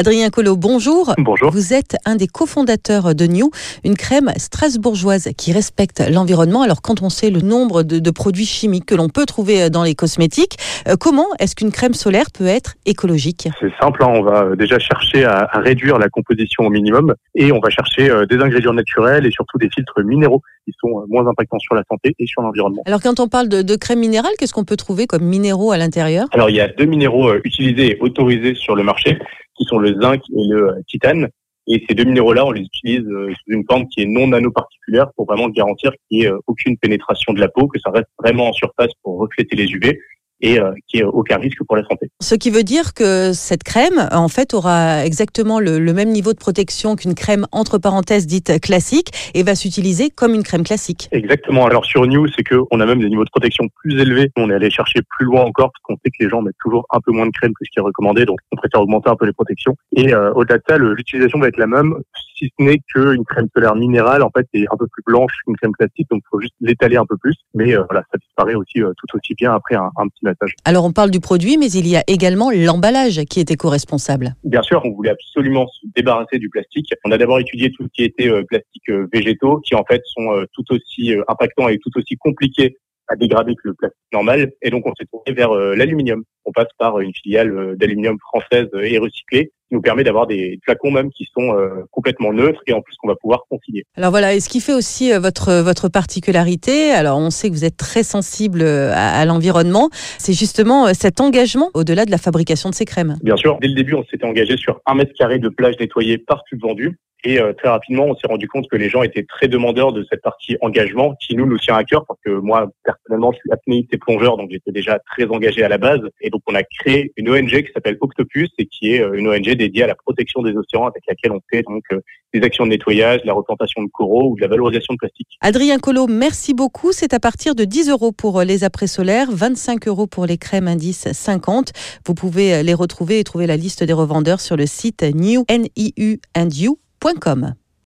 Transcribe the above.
Adrien Collot, bonjour. Bonjour. Vous êtes un des cofondateurs de New, une crème strasbourgeoise qui respecte l'environnement. Alors quand on sait le nombre de, produits chimiques que l'on peut trouver dans les cosmétiques, euh, comment est-ce qu'une crème solaire peut être écologique? C'est simple, hein. on va déjà chercher à, réduire la composition au minimum et on va chercher euh, des ingrédients naturels et surtout des filtres minéraux qui sont euh, moins impactants sur la santé et sur l'environnement. Alors quand on parle de, de crème minérale, qu'est-ce qu'on peut trouver comme minéraux à l'intérieur? Alors il y a deux minéraux utilisés et autorisés sur le marché qui sont le zinc et le titane. Et ces deux minéraux-là, on les utilise euh, sous une forme qui est non nanoparticulaire pour vraiment garantir qu'il n'y ait euh, aucune pénétration de la peau, que ça reste vraiment en surface pour refléter les UV et euh, qui est aucun risque pour la santé. Ce qui veut dire que cette crème, en fait, aura exactement le, même niveau de protection qu'une crème entre parenthèses dite classique et va s'utiliser comme une crème classique. Exactement. Alors sur New, c'est qu'on a même des niveaux de protection plus élevés. On est allé chercher plus loin encore parce qu'on sait que les gens mettent toujours un peu moins de crème que ce qui est recommandé, donc on préfère augmenter un peu les protections. Et euh, au-delà de ça, l'utilisation va être la même, si ce n'est qu'une crème solaire minérale, en fait, est un peu plus blanche qu'une crème classique, donc il faut juste l'étaler un peu plus. Mais euh, voilà, ça disparaît aussi tout aussi bien après un, un petit alors on parle du produit, mais il y a également l'emballage qui est éco-responsable. Bien sûr, on voulait absolument se débarrasser du plastique. On a d'abord étudié tout ce qui était euh, plastique euh, végétaux, qui en fait sont euh, tout aussi impactants et tout aussi compliqués à dégrader que le plastique normal. Et donc, on s'est tourné vers l'aluminium. On passe par une filiale d'aluminium française et recyclée qui nous permet d'avoir des flacons même qui sont euh, complètement neutres et en plus qu'on va pouvoir consigner. Alors voilà, et ce qui fait aussi euh, votre votre particularité, alors on sait que vous êtes très sensible euh, à, l'environnement, c'est justement cet engagement au-delà de la fabrication de ces crèmes. Bien sûr, dès le début, on s'était engagé sur un mètre carré de plage nettoyée par tube vendu. Et très rapidement, on s'est rendu compte que les gens étaient très demandeurs de cette partie engagement, qui nous nous tient à cœur, parce que moi, personnellement, je suis apnéiste et plongeur, donc j'étais déjà très engagé à la base. Et donc, on a créé une ONG qui s'appelle Octopus et qui est une ONG dédiée à la protection des océans avec laquelle on fait donc euh, des actions de nettoyage, la replantation de coraux ou de la valorisation de plastique. Adrien Collot, merci beaucoup. C'est à partir de 10 euros pour euh, les après-solaires, 25 euros pour les crèmes indice 50. Vous pouvez euh, les retrouver et trouver la liste des revendeurs sur le site newandiu.com.